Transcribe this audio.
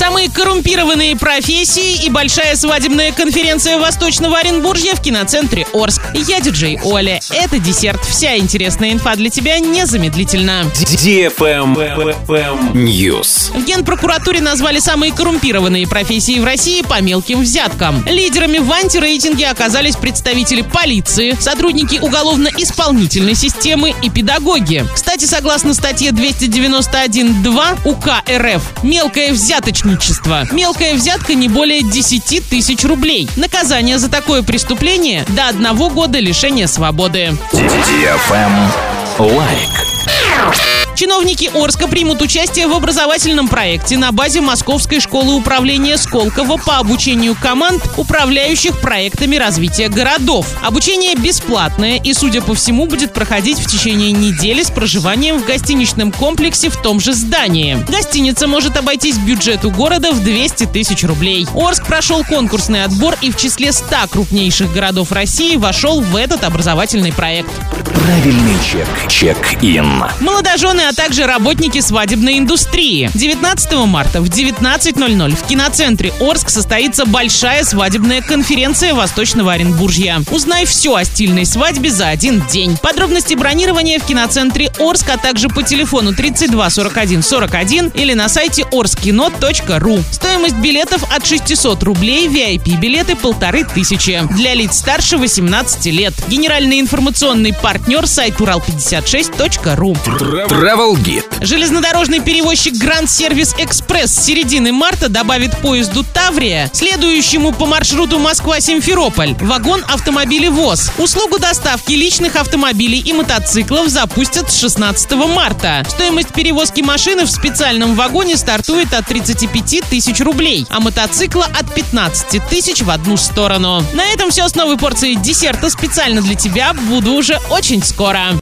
Самые коррумпированные профессии и большая свадебная конференция Восточного Оренбуржья в киноцентре Орск. Я диджей Оля. Это десерт. Вся интересная инфа для тебя незамедлительно. News. В Генпрокуратуре назвали самые коррумпированные профессии в России по мелким взяткам. Лидерами в антирейтинге оказались представители полиции, сотрудники уголовно-исполнительной системы и педагоги. Кстати, согласно статье 291.2 УК РФ, мелкое взяточничество. Мелкая взятка не более 10 тысяч рублей. Наказание за такое преступление до одного года лишения свободы. Лайк. Чиновники Орска примут участие в образовательном проекте на базе Московской школы управления Сколково по обучению команд, управляющих проектами развития городов. Обучение бесплатное и, судя по всему, будет проходить в течение недели с проживанием в гостиничном комплексе в том же здании. Гостиница может обойтись бюджету города в 200 тысяч рублей. Орск прошел конкурсный отбор и в числе 100 крупнейших городов России вошел в этот образовательный проект. Правильный чек. Чек-ин. Молодожены, а также работники свадебной индустрии. 19 марта в 19.00 в киноцентре Орск состоится большая свадебная конференция Восточного Оренбуржья. Узнай все о стильной свадьбе за один день. Подробности бронирования в киноцентре Орск, а также по телефону 32 41 41 или на сайте orskino.ru. Стоимость билетов от 600 рублей, VIP-билеты полторы тысячи. Для лиц старше 18 лет. Генеральный информационный партнер сайт урал56.ру. Travel Guide. Железнодорожный перевозчик Гранд Сервис Экспресс с середины марта добавит поезду Таврия, следующему по маршруту Москва-Симферополь, вагон автомобилей ВОЗ. Услугу доставки личных автомобилей и мотоциклов запустят с 16 марта. Стоимость перевозки машины в специальном вагоне стартует от 35 тысяч рублей, а мотоцикла от 15 тысяч в одну сторону. На этом все с новой порцией десерта специально для тебя. Буду уже очень скоро.